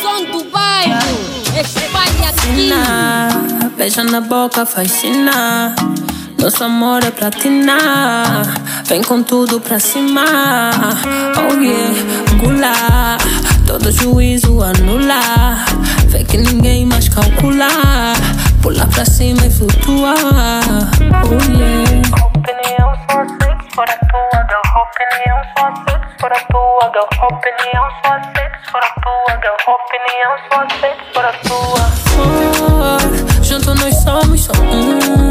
Som do bairro, espalha aqui. Beija na boca, fascina. Nosso amor é platina. Vem com tudo pra cima. Oh yeah, gula. Todo juízo anula. Vê que ninguém mais calcula. Pula pra cima e flutua. Oh yeah. Opinião só sexo for a tua girl. Opinião só sexo for a tua girl. Opinião só sexo for a tua girl. Opinião só sexo for a tua. Oh, junto nós somos só um.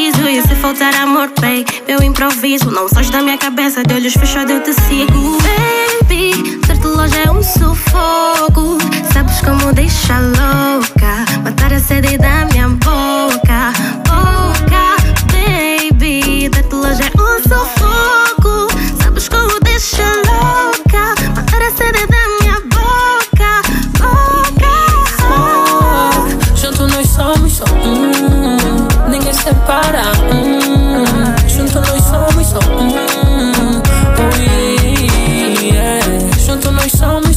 Preciso. E se faltar amor, bem, eu improviso. Não sais da minha cabeça, de olhos fechados eu te sigo. Baby, ter-te longe é um sufoco. Sabes como deixa louca? Junto nós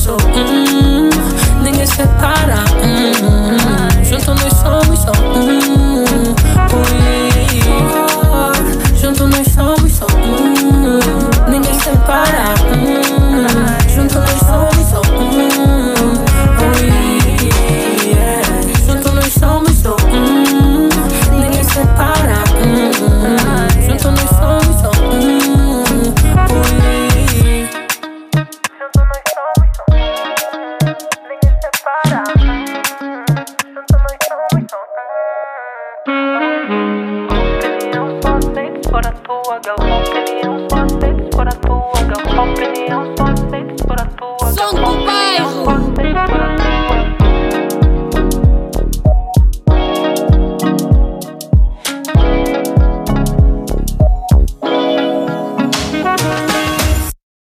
Opinião só sexo for a